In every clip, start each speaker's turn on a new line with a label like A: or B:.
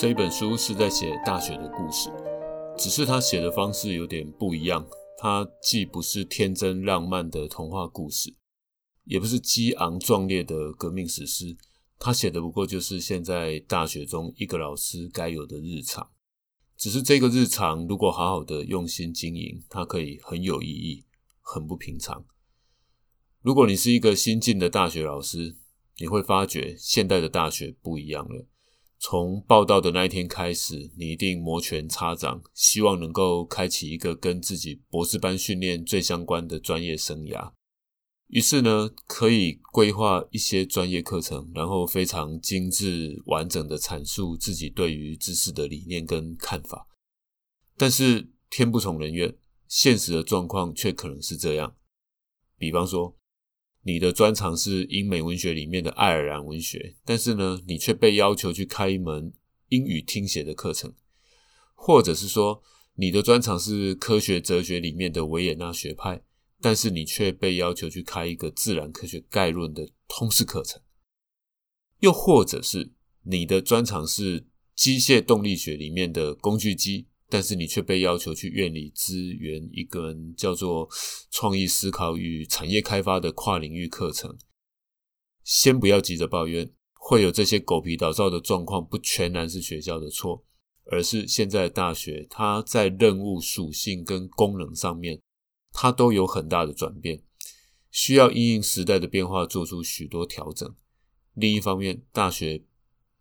A: 这一本书是在写大学的故事，只是他写的方式有点不一样。他既不是天真浪漫的童话故事，也不是激昂壮烈的革命史诗。他写的不过就是现在大学中一个老师该有的日常。只是这个日常，如果好好的用心经营，它可以很有意义，很不平常。如果你是一个新进的大学老师，你会发觉现代的大学不一样了。从报道的那一天开始，你一定摩拳擦掌，希望能够开启一个跟自己博士班训练最相关的专业生涯。于是呢，可以规划一些专业课程，然后非常精致完整的阐述自己对于知识的理念跟看法。但是天不从人愿，现实的状况却可能是这样。比方说。你的专长是英美文学里面的爱尔兰文学，但是呢，你却被要求去开一门英语听写的课程，或者是说，你的专长是科学哲学里面的维也纳学派，但是你却被要求去开一个自然科学概论的通识课程，又或者是你的专长是机械动力学里面的工具机。但是你却被要求去院里支援一个叫做创意思考与产业开发的跨领域课程。先不要急着抱怨，会有这些狗皮倒灶的状况，不全然是学校的错，而是现在的大学它在任务属性跟功能上面，它都有很大的转变，需要因应时代的变化做出许多调整。另一方面，大学。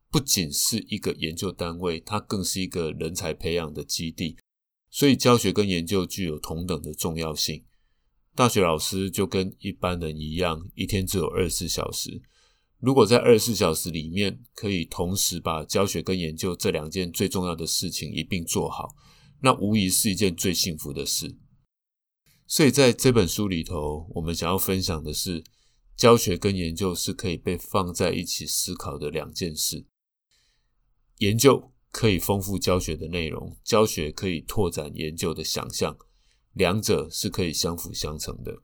A: 不仅是一个研究单位，它更是一个人才培养的基地，所以教学跟研究具有同等的重要性。大学老师就跟一般人一样，一天只有二十四小时。如果在二十四小时里面可以同时把教学跟研究这两件最重要的事情一并做好，那无疑是一件最幸福的事。所以在这本书里头，我们想要分享的是，教学跟研究是可以被放在一起思考的两件事。研究可以丰富教学的内容，教学可以拓展研究的想象，两者是可以相辅相成的。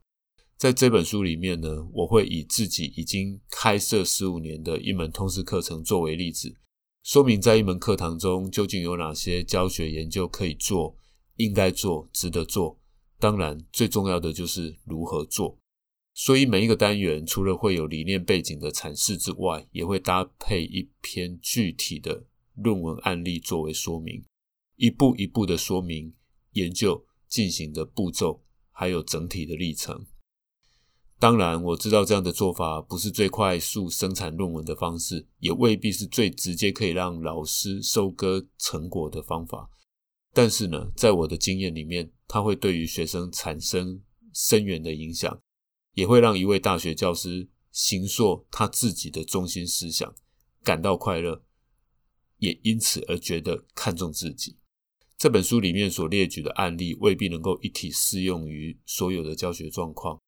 A: 在这本书里面呢，我会以自己已经开设十五年的一门通识课程作为例子，说明在一门课堂中究竟有哪些教学研究可以做、应该做、值得做。当然，最重要的就是如何做。所以每一个单元除了会有理念背景的阐释之外，也会搭配一篇具体的。论文案例作为说明，一步一步的说明研究进行的步骤，还有整体的历程。当然，我知道这样的做法不是最快速生产论文的方式，也未必是最直接可以让老师收割成果的方法。但是呢，在我的经验里面，它会对于学生产生深远的影响，也会让一位大学教师行塑他自己的中心思想，感到快乐。也因此而觉得看重自己。这本书里面所列举的案例未必能够一体适用于所有的教学状况，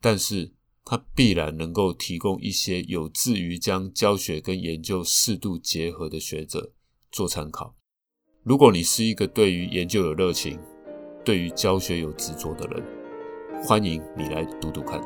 A: 但是它必然能够提供一些有志于将教学跟研究适度结合的学者做参考。如果你是一个对于研究有热情、对于教学有执着的人，欢迎你来读读看。